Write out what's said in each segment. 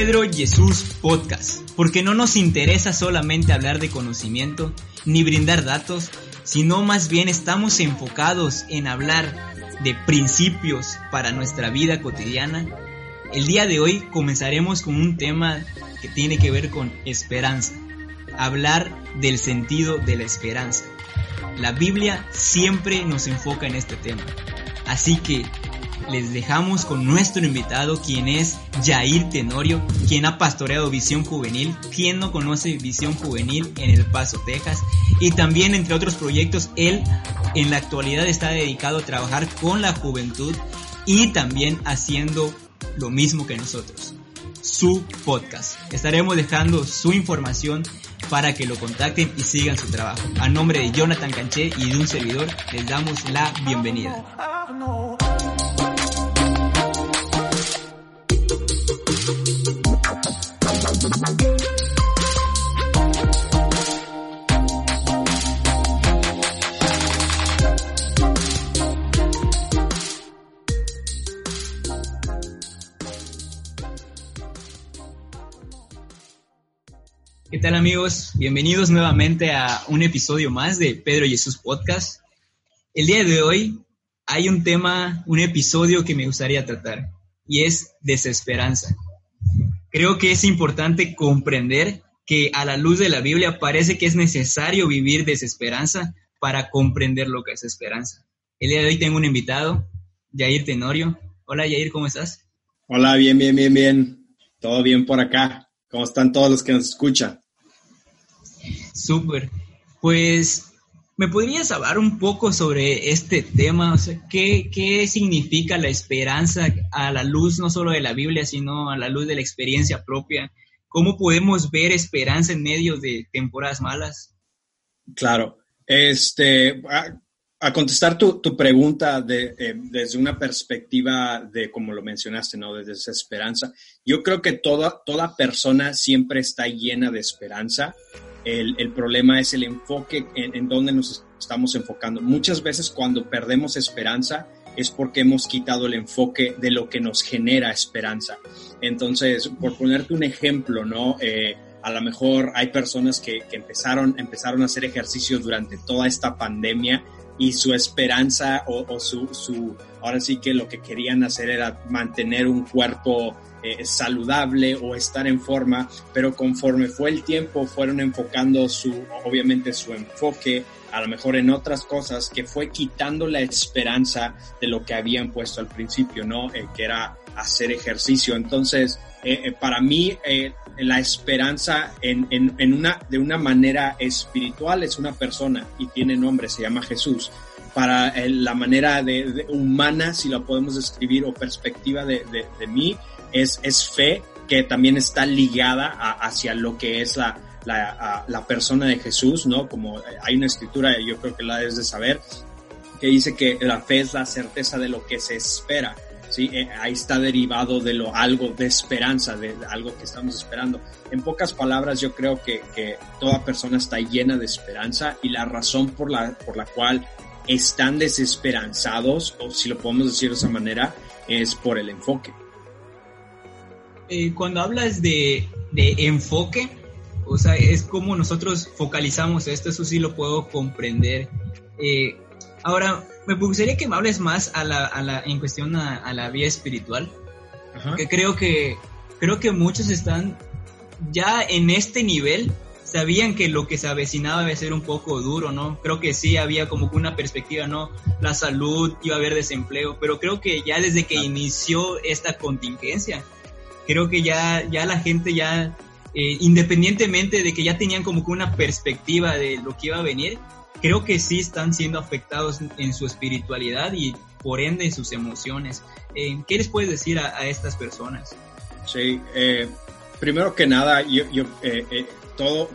Pedro Jesús Podcast, porque no nos interesa solamente hablar de conocimiento ni brindar datos, sino más bien estamos enfocados en hablar de principios para nuestra vida cotidiana. El día de hoy comenzaremos con un tema que tiene que ver con esperanza, hablar del sentido de la esperanza. La Biblia siempre nos enfoca en este tema, así que les dejamos con nuestro invitado, quien es Jair Tenorio, quien ha pastoreado Visión Juvenil, quien no conoce Visión Juvenil en El Paso, Texas, y también entre otros proyectos, él en la actualidad está dedicado a trabajar con la juventud y también haciendo lo mismo que nosotros, su podcast. Estaremos dejando su información para que lo contacten y sigan su trabajo. A nombre de Jonathan Canché y de un servidor, les damos la bienvenida. ¿Qué tal amigos? Bienvenidos nuevamente a un episodio más de Pedro Jesús Podcast. El día de hoy hay un tema, un episodio que me gustaría tratar y es desesperanza. Creo que es importante comprender que a la luz de la Biblia parece que es necesario vivir desesperanza para comprender lo que es esperanza. El día de hoy tengo un invitado, Jair Tenorio. Hola Jair, ¿cómo estás? Hola, bien, bien, bien, bien. Todo bien por acá. ¿Cómo están todos los que nos escuchan? Súper. Pues, ¿me podrías hablar un poco sobre este tema? O sea, ¿qué, ¿qué significa la esperanza a la luz no solo de la Biblia, sino a la luz de la experiencia propia? ¿Cómo podemos ver esperanza en medio de temporadas malas? Claro. Este, a, contestar tu, tu pregunta de, eh, desde una perspectiva de, como lo mencionaste, ¿no? De desesperanza. Yo creo que toda, toda persona siempre está llena de esperanza. El, el problema es el enfoque en, en donde nos estamos enfocando. Muchas veces cuando perdemos esperanza es porque hemos quitado el enfoque de lo que nos genera esperanza. Entonces, por ponerte un ejemplo, ¿no? Eh, a lo mejor hay personas que, que, empezaron, empezaron a hacer ejercicios durante toda esta pandemia y su esperanza o, o su, su, ahora sí que lo que querían hacer era mantener un cuerpo eh, saludable o estar en forma, pero conforme fue el tiempo fueron enfocando su, obviamente su enfoque a lo mejor en otras cosas que fue quitando la esperanza de lo que habían puesto al principio, ¿no? Eh, que era hacer ejercicio. Entonces, eh, eh, para mí, eh, la esperanza en, en, una, de una manera espiritual es una persona y tiene nombre, se llama Jesús. Para la manera de, humana, si la podemos describir, o perspectiva de, de mí, es, es fe que también está ligada hacia lo que es la, la, persona de Jesús, ¿no? Como hay una escritura, yo creo que la debes de saber, que dice que la fe es la certeza de lo que se espera. ¿sí? Eh, ahí está derivado de lo algo de esperanza, de, algo que estamos esperando. En pocas palabras, yo creo que, que, toda persona está llena de esperanza y la razón por la, por la cual están desesperanzados, o si lo podemos decir de esa manera, es por el enfoque. Eh, cuando hablas de, de enfoque, o sea, es como nosotros focalizamos esto, eso sí lo puedo comprender. Eh, ahora, me gustaría que me hables más a la, a la, en cuestión a, a la vía espiritual, Ajá. que creo que creo que muchos están ya en este nivel, sabían que lo que se avecinaba iba a ser un poco duro, ¿no? Creo que sí había como una perspectiva, ¿no? La salud, iba a haber desempleo, pero creo que ya desde que inició esta contingencia, creo que ya, ya la gente ya eh, independientemente de que ya tenían como que una perspectiva de lo que iba a venir, creo que sí están siendo afectados en su espiritualidad y por ende en sus emociones. Eh, ¿Qué les puedes decir a, estas personas? Sí, eh, primero que nada, yo, yo todo,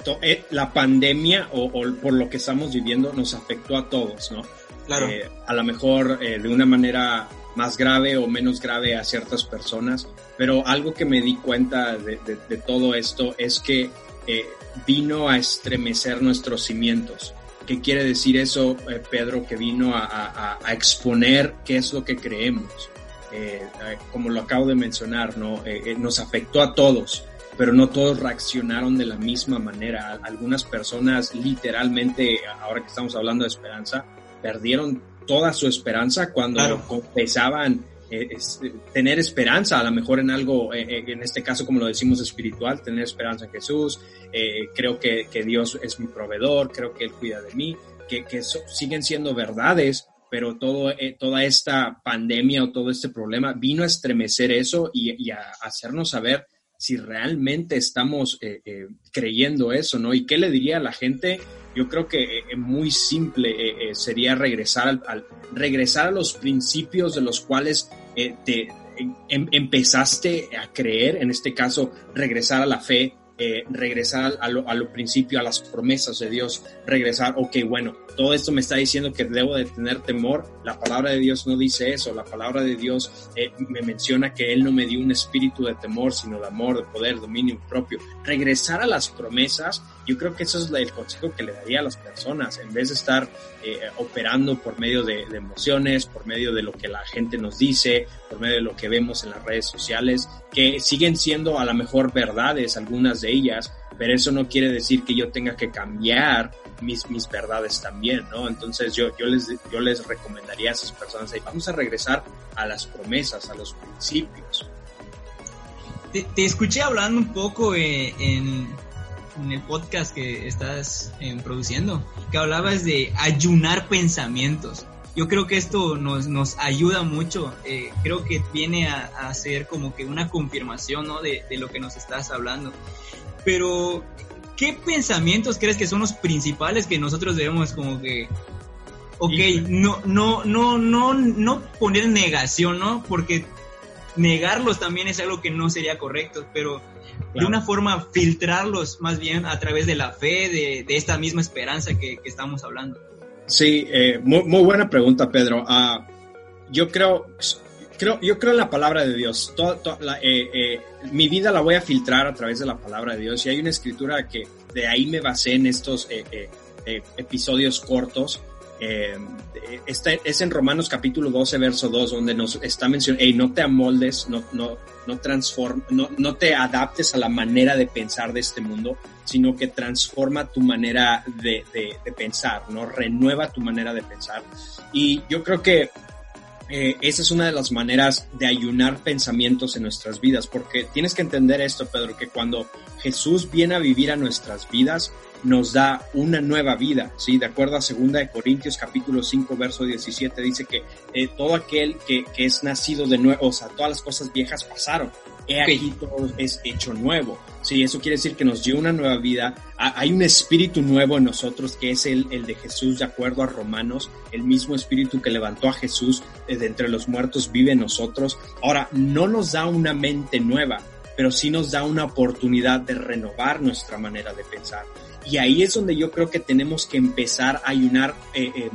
la pandemia o, por lo que estamos viviendo nos afectó a todos, ¿no? Claro. a lo mejor de una manera más grave o menos grave a ciertas personas, pero algo que me di cuenta de, todo esto es que eh, vino a estremecer nuestros cimientos. ¿Qué quiere decir eso, eh, Pedro? Que vino a, exponer qué es lo que creemos. Eh, como lo acabo de mencionar, ¿no? nos afectó a todos, pero no todos reaccionaron de la misma manera. Algunas personas literalmente, ahora que estamos hablando de esperanza, perdieron toda su esperanza cuando confesaban eh, tener esperanza, a lo mejor en algo, eh, eh, en este caso como lo decimos espiritual, tener esperanza en Jesús, creo que, que, Dios es mi proveedor, creo que Él cuida de mí, que, que siguen siendo verdades, pero todo, toda esta pandemia o todo este problema vino a estremecer eso y, y a hacernos saber si realmente estamos eh, eh, creyendo eso, ¿no? ¿Y qué le diría a la gente? Yo creo que eh, muy simple sería regresar, al, regresar a los principios de los cuales te em, empezaste a creer, en este caso, regresar a la fe, regresar a lo, a lo principio, a las promesas de Dios, regresar, ok, bueno, todo esto me está diciendo que debo de tener temor. La palabra de Dios no dice eso. La palabra de Dios eh, me menciona que Él no me dio un espíritu de temor, sino de amor, de poder, dominio propio. Regresar a las promesas, yo creo que eso es el consejo que le daría a las personas, en vez de estar eh, operando por medio de, de emociones, por medio de lo que la gente nos dice, por medio de lo que vemos en las redes sociales, que siguen siendo a lo mejor verdades, algunas de ellas, pero eso no quiere decir que yo tenga que cambiar mis, mis verdades también, ¿no? Entonces yo, yo, les, yo les recomendaría a esas personas, vamos a regresar a las promesas, a los principios. Te, escuché hablando un poco eh, en, en, el podcast que estás eh, produciendo, que hablabas de ayunar pensamientos. Yo creo que esto nos, nos ayuda mucho, eh, creo que viene a, a, ser como que una confirmación ¿no? de, de lo que nos estás hablando. Pero ¿qué pensamientos crees que son los principales que nosotros debemos como que ok, no, no, no, no, no poner negación, ¿no? Porque negarlos también es algo que no sería correcto, pero de una forma filtrarlos más bien a través de la fe, de, de esta misma esperanza que, que estamos hablando. Sí, eh, muy, muy, buena pregunta, Pedro. Uh, yo creo, creo, yo creo en la palabra de Dios. la, eh, eh, mi vida la voy a filtrar a través de la palabra de Dios. Y hay una escritura que de ahí me basé en estos eh, episodios cortos. Es en Romanos capítulo 12, verso 2, donde nos está mencionando, hey, no te amoldes, no, no, no, transform, no, no te adaptes a la manera de pensar de este mundo, sino que transforma tu manera de, de, de pensar, ¿no? Renueva tu manera de pensar. Y yo creo que eh, esa es una de las maneras de ayunar pensamientos en nuestras vidas, porque tienes que entender esto, Pedro, que cuando Jesús viene a vivir a nuestras vidas, nos da una nueva vida, ¿sí? De acuerdo a 2 de Corintios capítulo 5, verso 17, dice que eh, todo aquel que, que, es nacido de nuevo, o sea, todas las cosas viejas pasaron, he aquí todo es hecho nuevo. Sí, eso quiere decir que nos dio una nueva vida. Hay un espíritu nuevo en nosotros que es el, el de Jesús, de acuerdo a Romanos. El mismo espíritu que levantó a Jesús de entre los muertos vive en nosotros. Ahora, no nos da una mente nueva, pero sí nos da una oportunidad de renovar nuestra manera de pensar. Y ahí es donde yo creo que tenemos que empezar a ayunar eh, eh,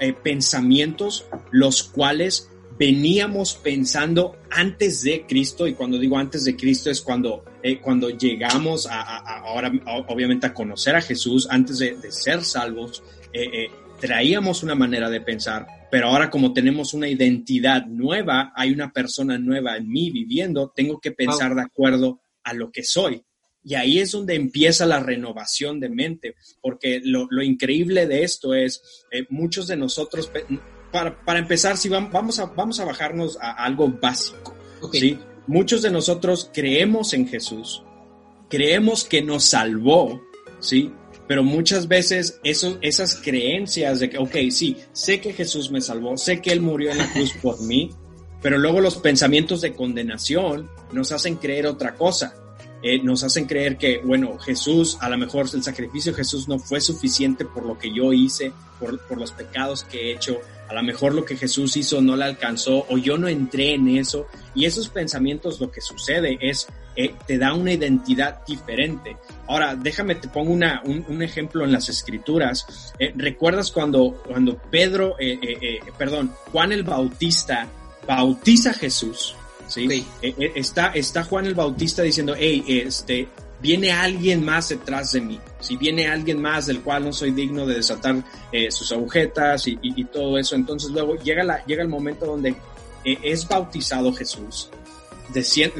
eh pensamientos los cuales veníamos pensando antes de Cristo, y cuando digo antes de Cristo es cuando, eh, cuando llegamos a, ahora obviamente a conocer a Jesús, antes de, ser salvos, eh, eh, traíamos una manera de pensar, pero ahora como tenemos una identidad nueva, hay una persona nueva en mí viviendo, tengo que pensar de acuerdo a lo que soy. Y ahí es donde empieza la renovación de mente, porque lo, lo increíble de esto es, muchos de nosotros para, para empezar, si vamos a, vamos a bajarnos a algo básico. ¿sí? Muchos de nosotros creemos en Jesús, creemos que nos salvó, ¿sí? Pero muchas veces eso, esas creencias de que, ok, sí, sé que Jesús me salvó, sé que Él murió en la cruz por mí, pero luego los pensamientos de condenación nos hacen creer otra cosa. eh, nos hacen creer que, bueno, Jesús, a lo mejor el sacrificio de Jesús no fue suficiente por lo que yo hice, por, por los pecados que he hecho, a lo mejor lo que Jesús hizo no le alcanzó o yo no entré en eso. Y esos pensamientos lo que sucede es, eh, te da una identidad diferente. Ahora, déjame, te pongo una, un, ejemplo en las escrituras. Eh, ¿Recuerdas cuando, cuando Pedro, eh, perdón, Juan el Bautista bautiza a Jesús? ¿sí? está, está Juan el Bautista diciendo, hey, este, viene alguien más detrás de mí, si viene alguien más del cual no soy digno de desatar eh, sus agujetas y, todo eso, entonces luego llega, la, llega el momento donde eh, es bautizado Jesús,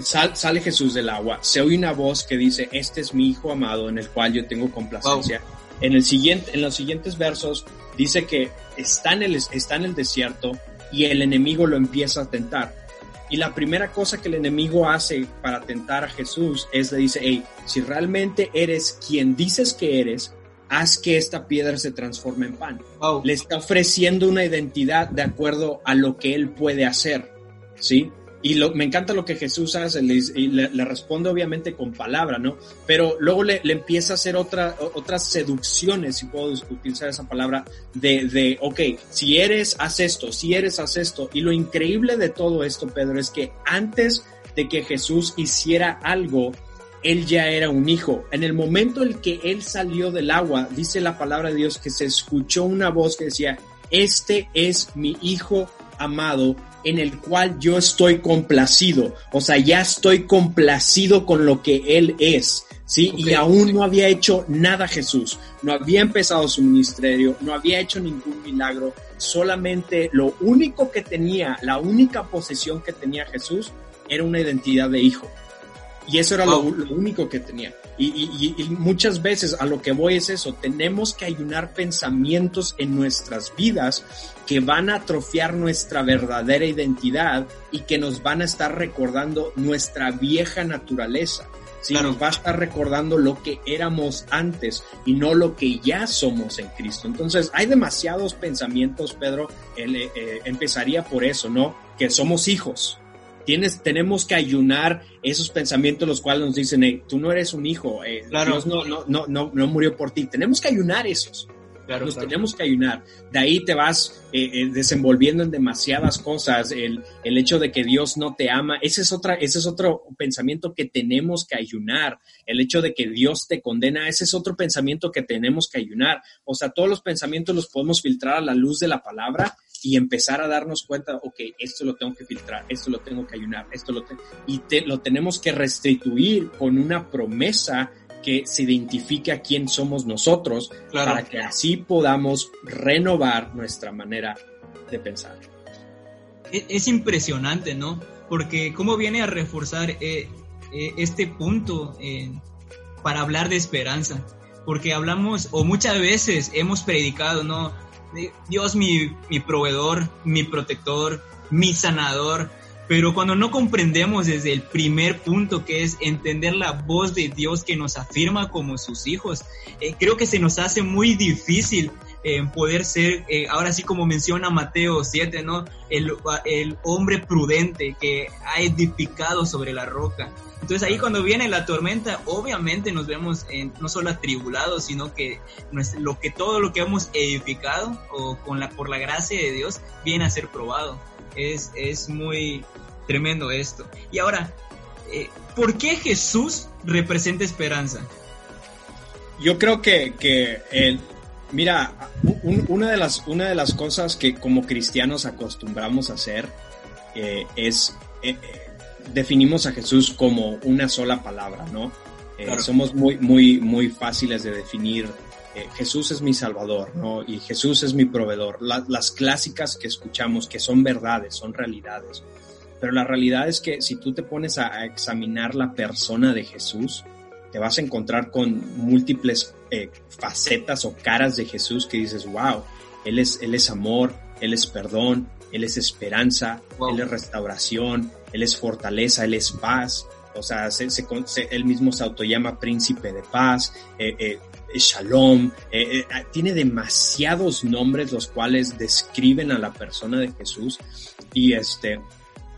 sale Jesús del agua, se oye una voz que dice, este es mi hijo amado en el cual yo tengo complacencia. En, el siguiente, en los siguientes versos dice que está en, el, está en el desierto y el enemigo lo empieza a tentar y la primera cosa que el enemigo hace para tentar a Jesús es le dice, hey, si realmente eres quien dices que eres, haz que esta piedra se transforme en pan. Le está ofreciendo una identidad de acuerdo a lo que él puede hacer, ¿sí? Y me encanta lo que Jesús hace, le, y le, responde obviamente con palabra, ¿no? Pero luego le, empieza a hacer otra, otras seducciones, si puedo utilizar esa palabra, de, de, ok, si eres, haz esto, si eres, haz esto. Y lo increíble de todo esto, Pedro, es que antes de que Jesús hiciera algo, él ya era un hijo. En el momento en que él salió del agua, dice la palabra de Dios que se escuchó una voz que decía, este es mi hijo amado en el cual yo estoy complacido. O sea, ya estoy complacido con lo que Él es. ¿sí? Y aún no había hecho nada Jesús. No había empezado su ministerio, no había hecho ningún milagro. Solamente lo único que tenía, la única posesión que tenía Jesús era una identidad de hijo. Y eso era lo, único que tenía. Y, y, muchas veces a lo que voy es eso, tenemos que ayunar pensamientos en nuestras vidas que van a atrofiar nuestra verdadera identidad y que nos van a estar recordando nuestra vieja naturaleza. Sí, nos va a estar recordando lo que éramos antes y no lo que ya somos en Cristo. Entonces, hay demasiados pensamientos, Pedro. Eh, eh, empezaría por eso, ¿no? Que somos hijos. Tienes, tenemos que ayunar esos pensamientos los cuales nos dicen, hey, tú no eres un hijo, eh, Dios no, no, no, no, no murió por ti. Tenemos que ayunar esos. Nos tenemos que ayunar. De ahí te vas eh, eh, desenvolviendo en demasiadas cosas. El, el, hecho de que Dios no te ama, ese es, otra, ese es otro pensamiento que tenemos que ayunar. El hecho de que Dios te condena, ese es otro pensamiento que tenemos que ayunar. O sea, todos los pensamientos los podemos filtrar a la luz de la palabra y empezar a darnos cuenta, ok, esto lo tengo que filtrar, esto lo tengo que ayunar, esto lo tengo, y te, lo tenemos que restituir con una promesa que se identifique a quién somos nosotros para que así podamos renovar nuestra manera de pensar. E, es, impresionante, ¿no? Porque cómo viene a reforzar eh, eh, este punto eh, para hablar de esperanza. Porque hablamos, o muchas veces hemos predicado, ¿no? Dios mi, mi proveedor, mi protector, mi sanador, pero cuando no comprendemos desde el primer punto, que es entender la voz de Dios que nos afirma como sus hijos, eh, creo que se nos hace muy difícil poder ser, eh, ahora sí como menciona Mateo 7, ¿no? El, el hombre prudente que ha edificado sobre la roca. Entonces ahí cuando viene la tormenta, obviamente nos vemos en, no solo atribulados, sino que lo que todo lo que hemos edificado o con la por la gracia de Dios viene a ser probado. Es, es muy tremendo esto. Y ahora, eh, ¿por qué Jesús representa esperanza? Yo creo que, que el, mira, una, de las, una de las cosas que como cristianos acostumbramos a hacer eh, es, eh, definimos a Jesús como una sola palabra, ¿no? Somos muy, muy, muy fáciles de definir Jesús es mi salvador, ¿no? Y Jesús es mi proveedor. las clásicas que escuchamos, que son verdades, son realidades. Pero la realidad es que si tú te pones a, examinar la persona de Jesús, te vas a encontrar con múltiples eh, facetas o caras de Jesús que dices, wow, Él es, él es amor, Él es perdón, Él es esperanza, Él es restauración, Él es fortaleza, Él es paz. O sea, se, él mismo se autollama príncipe de paz, eh, eh, Shalom, tiene demasiados nombres los cuales describen a la persona de Jesús y este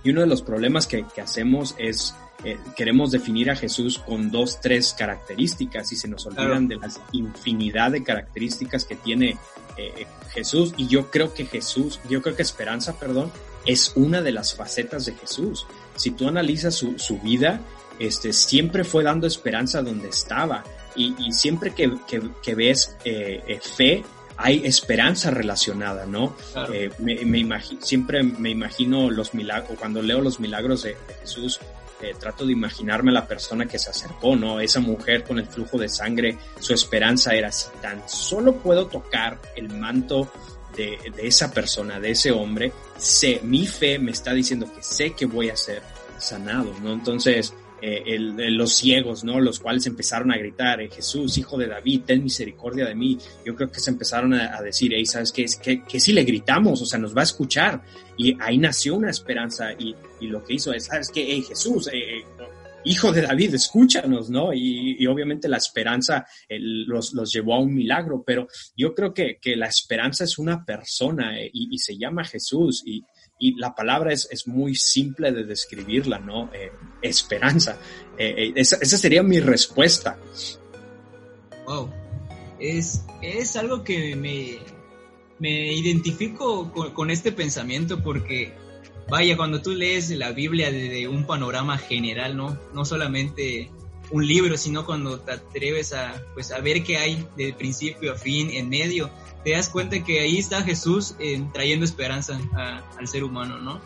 y uno de los problemas que, hacemos es eh, queremos definir a Jesús con dos, tres características y se nos olvidan de las infinidad de características que tiene eh, Jesús. Y yo creo que Jesús, yo creo que esperanza, perdón, es una de las facetas de Jesús. Si tú analizas su, su vida, este, siempre fue dando esperanza donde estaba. Y, y siempre que, que, que ves eh, eh, fe, hay esperanza relacionada, ¿no? Eh, me, me imagino, siempre me imagino los milagros, cuando leo los milagros de, de Jesús, eh, trato de imaginarme la persona que se acercó, ¿no? Esa mujer con el flujo de sangre, su esperanza era si tan solo puedo tocar el manto de, de esa persona, de ese hombre, sé, mi fe me está diciendo que sé que voy a ser sanado, ¿no? Entonces, eh, los ciegos, ¿no? Los cuales empezaron a gritar, eh, Jesús, hijo de David, ten misericordia de mí. Yo creo que se empezaron a, decir, ¿sabes qué? Que, que si le gritamos, o sea, nos va a escuchar. Y ahí nació una esperanza y, lo que hizo es, ¿sabes qué? Jesús, eh, hijo de David, escúchanos, ¿no? Y, obviamente la esperanza los, llevó a un milagro, pero yo creo que, la esperanza es una persona y, se llama Jesús y la palabra es, es, muy simple de describirla, ¿no? Eh, esperanza. Eh, esa, esa, sería mi respuesta. Wow. Es, es algo que me, me identifico con, con, este pensamiento porque vaya, cuando tú lees la Biblia desde un panorama general, ¿no? No solamente un libro, sino cuando te atreves a, pues, a ver qué hay de principio a fin, en medio, te das cuenta que ahí está Jesús eh, trayendo esperanza a, al ser humano, ¿no?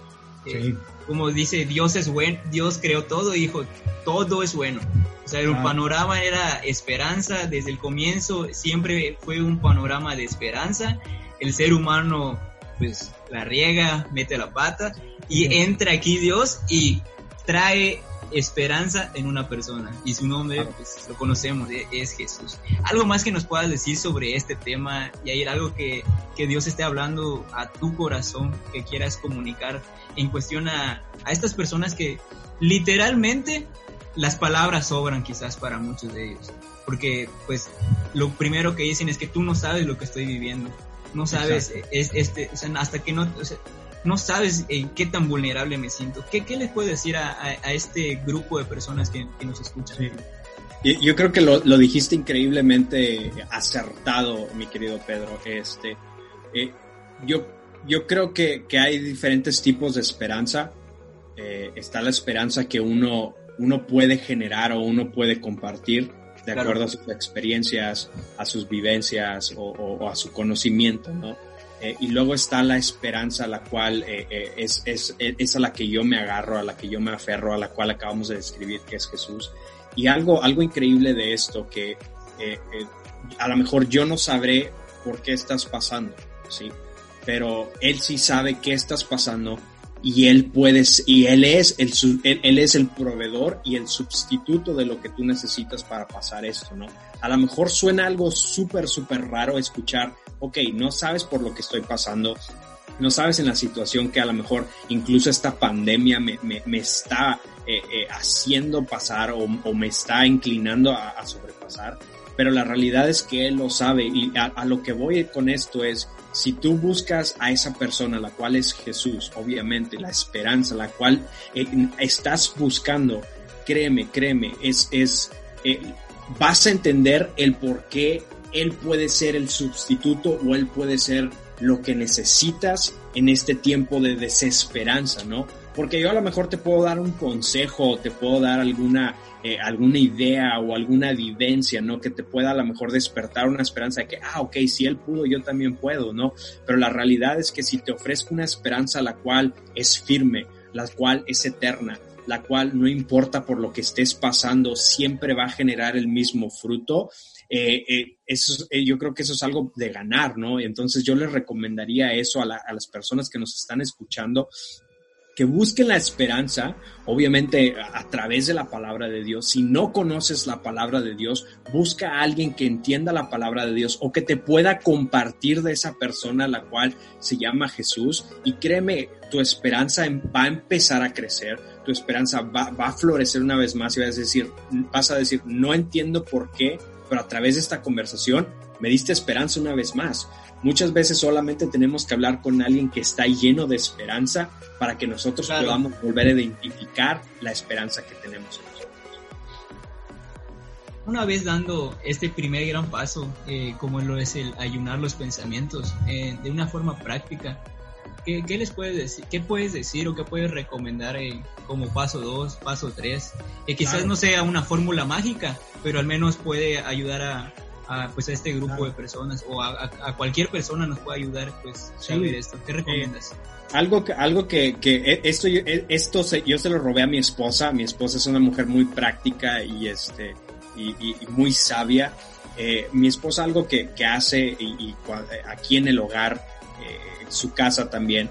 Sí. Eh, como dice, Dios es bueno, Dios creó todo dijo, todo es bueno. O sea, el ah. panorama era esperanza, desde el comienzo siempre fue un panorama de esperanza. El ser humano, pues, la riega, mete la pata y entra aquí Dios y trae esperanza en una persona y su nombre pues, lo conocemos e, es Jesús. Algo más que nos puedas decir sobre este tema y hay algo que, que Dios esté hablando a tu corazón que quieras comunicar en cuestión a, a estas personas que literalmente las palabras sobran quizás para muchos de ellos porque pues lo primero que dicen es que tú no sabes lo que estoy viviendo no sabes es, este o sea, hasta que no o sea, no sabes en qué tan vulnerable me siento. ¿Qué, qué les puedo decir a, a, a, este grupo de personas que, que nos escuchan? Sí. Yo creo que lo, lo, dijiste increíblemente acertado, mi querido Pedro. Este, eh, yo, yo creo que, que, hay diferentes tipos de esperanza. Eh, está la esperanza que uno, uno puede generar o uno puede compartir de acuerdo claro. a sus experiencias, a sus vivencias o, o, o a su conocimiento, ¿no? Eh, y luego está la esperanza, la cual eh, eh, es, es, es, a la que yo me agarro, a la que yo me aferro, a la cual acabamos de describir, que es Jesús. Y algo, algo increíble de esto, que a lo mejor yo no sabré por qué estás pasando, ¿sí? Pero Él sí sabe qué estás pasando y Él puede, y Él es el, él, es el proveedor y el sustituto de lo que tú necesitas para pasar esto, ¿no? A lo mejor suena algo súper, súper raro escuchar, ok, no sabes por lo que estoy pasando, no sabes en la situación que a lo mejor incluso esta pandemia me, me, está eh, eh, haciendo pasar o, me está inclinando a, sobrepasar, pero la realidad es que él lo sabe y a, lo que voy con esto es, si tú buscas a esa persona, la cual es Jesús, obviamente, la esperanza, la cual eh, estás buscando, créeme, créeme, es, es, eh, vas a entender el por qué él puede ser el sustituto o él puede ser lo que necesitas en este tiempo de desesperanza, ¿no? Porque yo a lo mejor te puedo dar un consejo, te puedo dar alguna, eh, alguna idea o alguna vivencia, ¿no? Que te pueda a lo mejor despertar una esperanza de que, ah, ok, si él pudo, yo también puedo, ¿no? Pero la realidad es que si te ofrezco una esperanza la cual es firme, la cual es eterna, la cual no importa por lo que estés pasando, siempre va a generar el mismo fruto, eh, eh, eso, yo creo que eso es algo de ganar, ¿no? Entonces yo les recomendaría eso a, las personas que nos están escuchando, que busquen la esperanza, obviamente a, través de la palabra de Dios. Si no conoces la palabra de Dios, busca a alguien que entienda la palabra de Dios o que te pueda compartir de esa persona, la cual se llama Jesús. Y créeme, tu esperanza va a empezar a crecer, tu esperanza va, va a florecer una vez más y vas a decir, vas a decir, no entiendo por qué pero a través de esta conversación me diste esperanza una vez más. Muchas veces solamente tenemos que hablar con alguien que está lleno de esperanza para que nosotros podamos volver a identificar la esperanza que tenemos en nosotros. Una vez dando este primer gran paso, eh, como lo es el ayunar los pensamientos, eh, de una forma práctica, ¿qué, les puedes decir? ¿Qué puedes decir o qué puedes recomendar eh, como paso 2, paso 3? Que quizás no sea una fórmula mágica, pero al menos puede ayudar a, a, pues a este grupo de personas o a, cualquier persona nos puede ayudar pues saber esto. ¿Qué recomiendas? Eh, algo que, algo que, que e, esto, e, esto se, yo se lo robé a mi esposa. Mi esposa es una mujer muy práctica y este y, muy sabia. Eh, mi esposa algo que, que hace y, aquí en el hogar, eh, su casa también,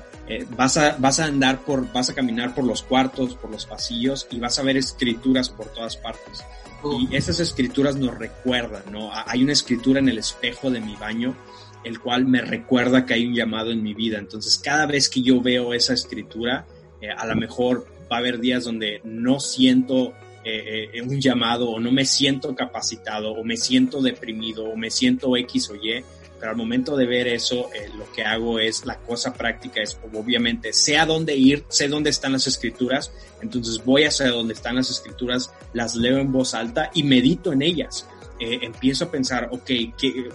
vas, a, vas a andar por, vas a caminar por los cuartos, por los pasillos y vas a ver escrituras por todas partes. Y esas escrituras nos recuerdan, ¿no? Hay una escritura en el espejo de mi baño, el cual me recuerda que hay un llamado en mi vida. Entonces, cada vez que yo veo esa escritura, eh, a lo mejor va a haber días donde no siento eh, eh, un llamado o no me siento capacitado o me siento deprimido o me siento X o Y, pero al momento de ver eso, eh, lo que hago es, la cosa práctica es, obviamente, sé a dónde ir, sé dónde están las escrituras, entonces voy hacia dónde están las escrituras, las leo en voz alta y medito en ellas. Eh, empiezo a pensar, ok, que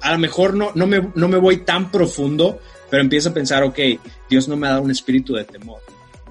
a lo mejor no, no, me, no me voy tan profundo, pero empiezo a pensar, ok, Dios no me ha dado un espíritu de temor.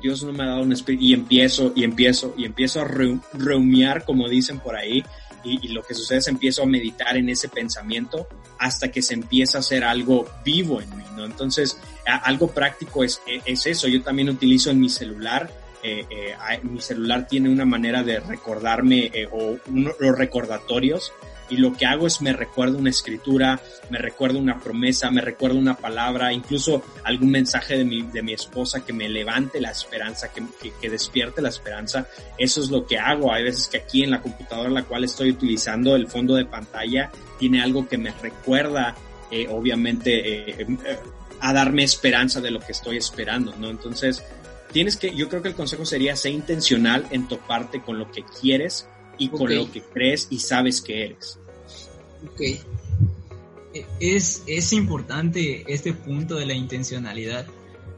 Dios no me ha dado un espíritu, y empiezo, y empiezo, y empiezo a reumear, como dicen por ahí, y, lo que sucede es empiezo a meditar en ese pensamiento hasta que se empieza a hacer algo vivo en mí, ¿no? Entonces, algo práctico es, e, es eso. Yo también utilizo en mi celular eh, eh, mi celular tiene una manera de recordarme eh, o los recordatorios y lo que hago es me recuerdo una escritura, me recuerdo una promesa, me recuerdo una palabra, incluso algún mensaje de mi, de mi esposa que me levante la esperanza, que, que, despierte la esperanza. Eso es lo que hago. Hay veces que aquí en la computadora la cual estoy utilizando, el fondo de pantalla, tiene algo que me recuerda, eh, obviamente, eh, eh, a darme esperanza de lo que estoy esperando, ¿no? Entonces, tienes que, yo creo que el consejo sería ser intencional en toparte con lo que quieres y con lo que crees y sabes que eres. Ok. Es, es importante este punto de la intencionalidad,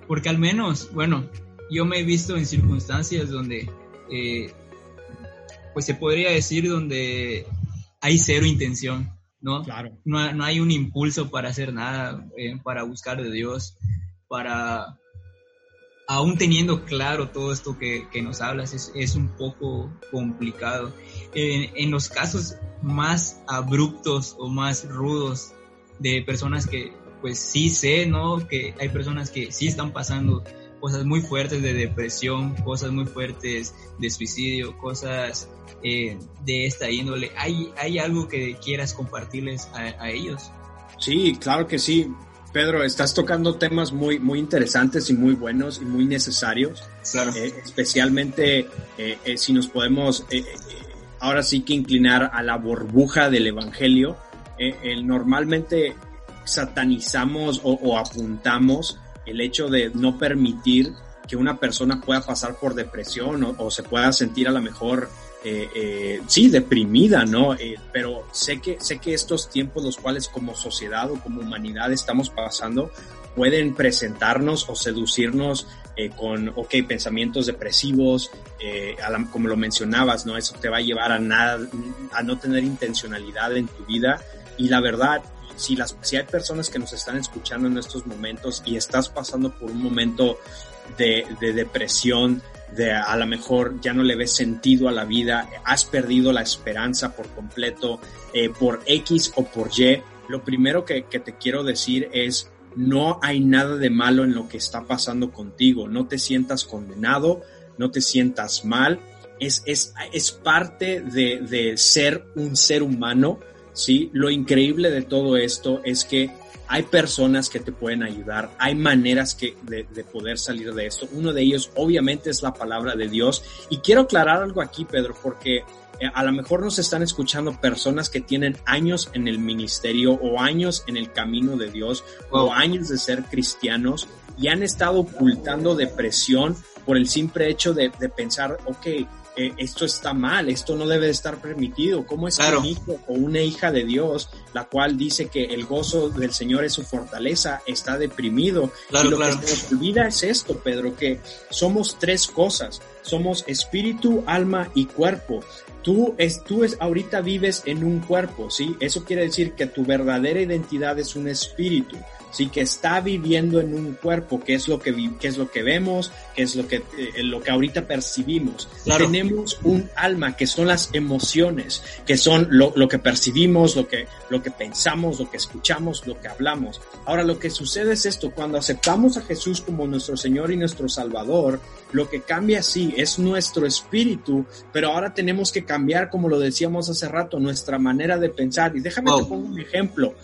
porque al menos, bueno, yo me he visto en circunstancias donde, eh, pues se podría decir donde hay cero intención, ¿no? Claro. No, no hay un impulso para hacer nada, eh, para buscar de Dios, para aún teniendo claro todo esto que, nos hablas, es, un poco complicado. En, los casos más abruptos o más rudos de personas que, pues sí sé, ¿no? Que hay personas que sí están pasando cosas muy fuertes de depresión, cosas muy fuertes de suicidio, cosas eh, de esta índole. ¿Hay, ¿Hay algo que quieras compartirles a, a ellos? Sí, claro que sí. Pedro, estás tocando temas muy, muy interesantes y muy buenos y muy necesarios. Eh, especialmente eh, eh, si nos podemos ahora sí que inclinar a la burbuja del Evangelio. El, normalmente satanizamos o, apuntamos el hecho de no permitir que una persona pueda pasar por depresión o, o se pueda sentir a lo mejor eh, eh, sí, deprimida, ¿no? Eh, pero sé que, sé que estos tiempos los cuales como sociedad o como humanidad estamos pasando pueden presentarnos o seducirnos eh, con, ok, pensamientos depresivos, eh, como lo mencionabas, ¿no? Eso te va a llevar a nada, a no tener intencionalidad en tu vida. Y la verdad, si, las, si hay personas que nos están escuchando en estos momentos y estás pasando por un momento de, de depresión, de a lo mejor ya no le ves sentido a la vida, has perdido la esperanza por completo, eh, por X o por Y, lo primero que, te quiero decir es, no hay nada de malo en lo que está pasando contigo, no te sientas condenado, no te sientas mal, es, es, es parte de, de ser un ser humano, ¿sí? Lo increíble de todo esto es que hay personas que te pueden ayudar, hay maneras que, de, poder salir de esto. Uno de ellos obviamente es la palabra de Dios. Y quiero aclarar algo aquí, Pedro, porque eh, a lo mejor nos están escuchando personas que tienen años en el ministerio o años en el camino de Dios o años de ser cristianos y han estado ocultando depresión por el simple hecho de, de pensar, ok, eh, esto está mal, esto no debe estar permitido. ¿Cómo es que un hijo o una hija de Dios, la cual dice que el gozo del Señor es su fortaleza, está deprimido? y lo que se nos olvida es esto, Pedro, que somos tres cosas. Somos espíritu, alma y cuerpo. Tú, es, tú es, ahorita vives en un cuerpo, ¿sí? Eso quiere decir que tu verdadera identidad es un espíritu sí que está viviendo en un cuerpo, que es lo que, que es lo que vemos, que es lo que, eh, lo que ahorita percibimos. Tenemos un alma, que son las emociones, que son lo, lo, que percibimos, lo que, lo que pensamos, lo que escuchamos, lo que hablamos. Ahora, lo que sucede es esto, cuando aceptamos a Jesús como nuestro Señor y nuestro Salvador, lo que cambia sí es nuestro espíritu, pero ahora tenemos que cambiar, como lo decíamos hace rato, nuestra manera de pensar. Y déjame te pongo un ejemplo.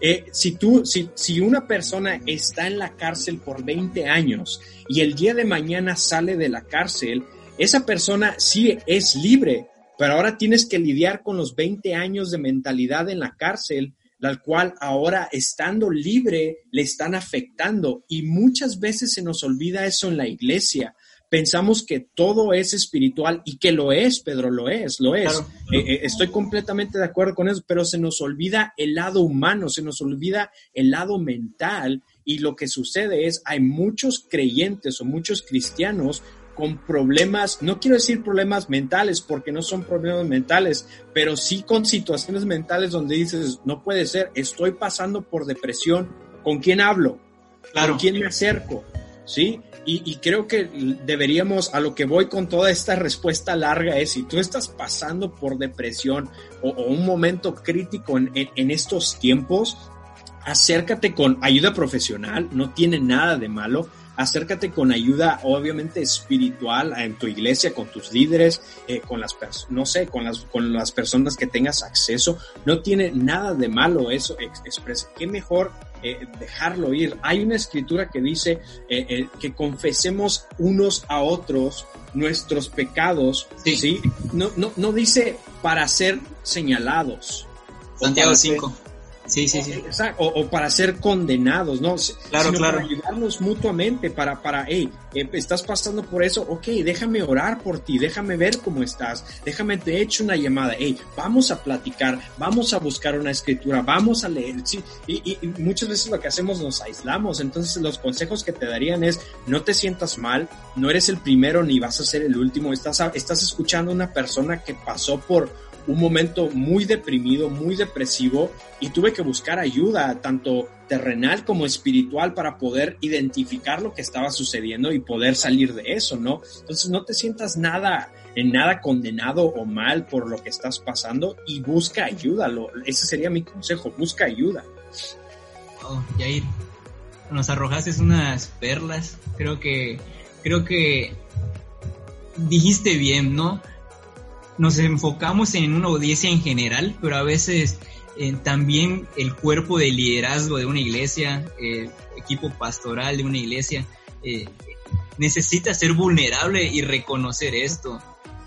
Eh, si tú, si, si una persona está en la cárcel por 20 años y el día de mañana sale de la cárcel, esa persona sí es libre, pero ahora tienes que lidiar con los 20 años de mentalidad en la cárcel, la cual ahora estando libre le están afectando. Y muchas veces se nos olvida eso en la iglesia pensamos que todo es espiritual y que lo es, Pedro, lo es, lo es. Eh, eh, estoy completamente de acuerdo con eso, pero se nos olvida el lado humano, se nos olvida el lado mental y lo que sucede es, hay muchos creyentes o muchos cristianos con problemas, no quiero decir problemas mentales porque no son problemas mentales, pero sí con situaciones mentales donde dices, no puede ser, estoy pasando por depresión, ¿con quién hablo? Claro. ¿Con quién me acerco? ¿Sí? Y, creo que deberíamos, a lo que voy con toda esta respuesta larga es, si tú estás pasando por depresión o, un momento crítico en, estos tiempos, acércate con ayuda profesional, no tiene nada de malo. Acércate con ayuda, obviamente, espiritual en tu iglesia, con tus líderes, eh, con las personas, no sé, con las, con las personas que tengas acceso. No tiene nada de malo eso, expresa. Qué mejor eh, dejarlo ir. Hay una escritura que dice eh, eh, que confesemos unos a otros nuestros pecados, sí. No, no, no dice para ser señalados. Santiago 5. Sí, sí, sí. O, para ser condenados, ¿no? Claro, claro. Para ayudarnos mutuamente, para, para, hey, eh, estás pasando por eso, ok, déjame orar por ti, déjame ver cómo estás, déjame te echo una llamada, hey, vamos a platicar, vamos a buscar una escritura, vamos a leer, sí, y, y, muchas veces lo que hacemos nos aislamos, entonces los consejos que te darían es, no te sientas mal, no eres el primero ni vas a ser el último, estás, estás escuchando a una persona que pasó por un momento muy deprimido, muy depresivo y tuve que buscar ayuda, tanto terrenal como espiritual, para poder identificar lo que estaba sucediendo y poder salir de eso, ¿no? Entonces no te sientas nada, en nada condenado o mal por lo que estás pasando y busca ayuda. ese sería mi consejo, busca ayuda. Oh, Yair, nos arrojaste unas perlas. Creo que, creo que dijiste bien, ¿no? Nos enfocamos en una audiencia en general, pero a veces eh, también el cuerpo de liderazgo de una iglesia, el equipo pastoral de una iglesia, eh, necesita ser vulnerable y reconocer esto,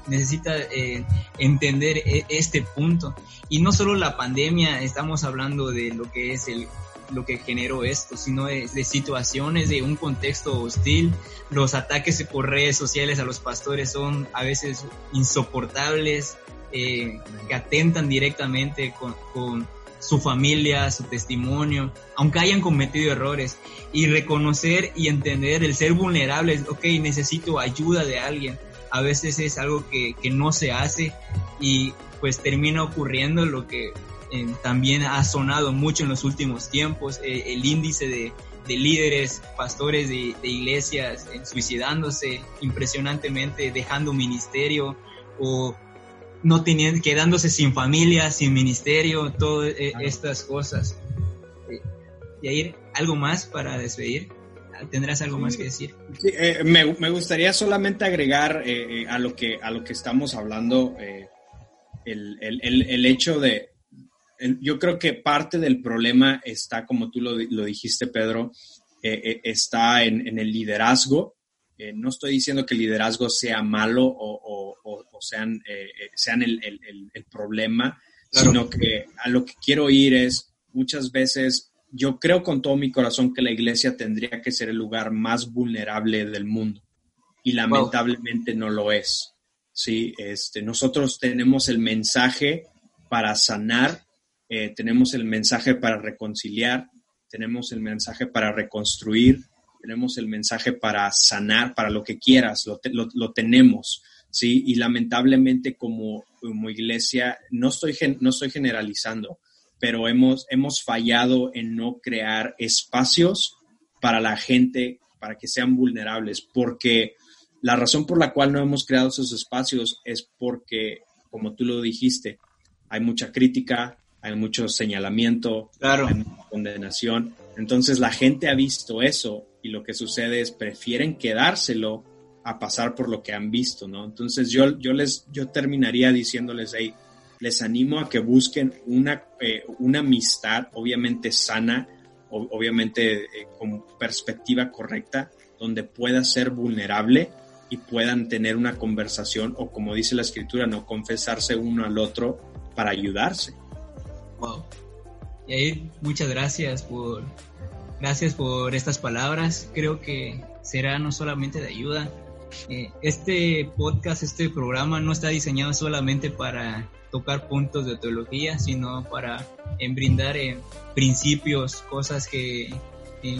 necesita eh, entender e, este punto. Y no solo la pandemia, estamos hablando de lo que es el lo que generó esto, sino de, situaciones de un contexto hostil. Los ataques por redes sociales a los pastores son a veces insoportables, eh, que atentan directamente con, con su familia, su testimonio, aunque hayan cometido errores, y reconocer y entender el ser vulnerable, ok, necesito ayuda de alguien, a veces es algo que, que no se hace y pues termina ocurriendo lo que eh, también ha sonado mucho en los últimos tiempos, eh, el índice de, líderes, pastores de, iglesias eh, suicidándose impresionantemente, dejando ministerio o no teniendo, quedándose sin familia, sin ministerio, todas estas cosas. Yair, ¿algo más para despedir? ¿Tendrás algo más que decir? me, gustaría solamente agregar a, lo que, a lo que estamos hablando el, el, hecho de, yo creo que parte del problema está, como tú lo, dijiste, Pedro, eh, eh, está en, el liderazgo. Eh, no estoy diciendo que el liderazgo sea malo o, sean, sean el, problema, sino que a lo que quiero ir es, muchas veces, yo creo con todo mi corazón que la iglesia tendría que ser el lugar más vulnerable del mundo y lamentablemente no lo es. ¿sí? Este, nosotros tenemos el mensaje para sanar, eh, tenemos el mensaje para reconciliar, tenemos el mensaje para reconstruir, tenemos el mensaje para sanar, para lo que quieras, lo, lo, tenemos, ¿sí? Y lamentablemente como, como iglesia, no estoy, no estoy generalizando, pero hemos, hemos fallado en no crear espacios para la gente, para que sean vulnerables, porque la razón por la cual no hemos creado esos espacios es porque, como tú lo dijiste, hay mucha crítica, hay mucho señalamiento, hay mucha condenación. Entonces la gente ha visto eso y lo que sucede es prefieren quedárselo a pasar por lo que han visto, ¿no? Entonces yo, yo les, yo terminaría diciéndoles, hey, les animo a que busquen una, eh, una amistad, obviamente sana, obviamente eh, con perspectiva correcta, donde pueda ser vulnerable y puedan tener una conversación o como dice la escritura, no confesarse uno al otro para ayudarse. Wow. Y ahí muchas gracias por gracias por estas palabras. Creo que será no solamente de ayuda. Eh, este podcast, este programa no está diseñado solamente para tocar puntos de teología, sino para en brindar principios, cosas que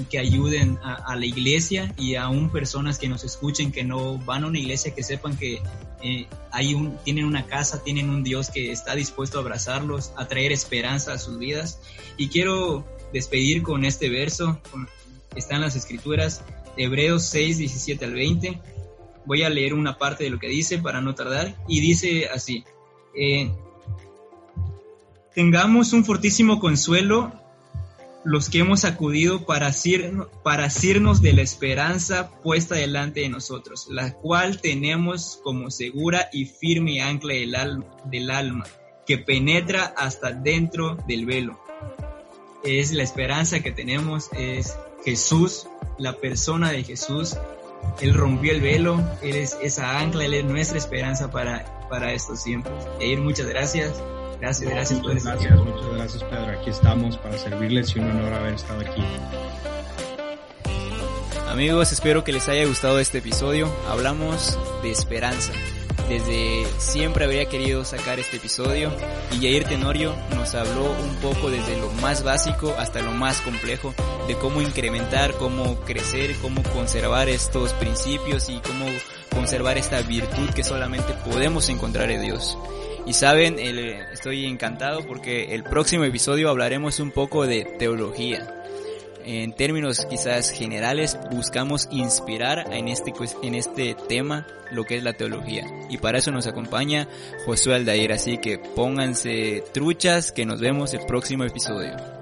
que ayuden a, la iglesia y aún personas que nos escuchen que no van a una iglesia que sepan que eh, hay un, tienen una casa, tienen un Dios que está dispuesto a abrazarlos, a traer esperanza a sus vidas. Y quiero despedir con este verso, está en las escrituras, Hebreos 6, 17 al 20. Voy a leer una parte de lo que dice para no tardar y dice así. Eh, tengamos un fortísimo consuelo los que hemos acudido para, para asirnos de la esperanza puesta delante de nosotros, la cual tenemos como segura y firme ancla del alma, del alma, que penetra hasta dentro del velo. Es la esperanza que tenemos, es Jesús, la persona de Jesús. Él rompió el velo, Él es esa ancla, Él es nuestra esperanza para, para estos tiempos. Eir, muchas gracias. Gracias, gracias muchas gracias, Muchas gracias, Pedro. Aquí estamos para servirles y un honor haber estado aquí. Amigos, espero que les haya gustado este episodio. Hablamos de esperanza. Desde siempre habría querido sacar este episodio y Jair Tenorio nos habló un poco desde lo más básico hasta lo más complejo de cómo incrementar, cómo crecer, cómo conservar estos principios y cómo conservar esta virtud que solamente podemos encontrar en Dios. Y saben, estoy encantado porque el próximo episodio hablaremos un poco de teología. En términos quizás generales, buscamos inspirar en este, en este tema lo que es la teología. Y para eso nos acompaña Josué Aldair, así que pónganse truchas que nos vemos el próximo episodio.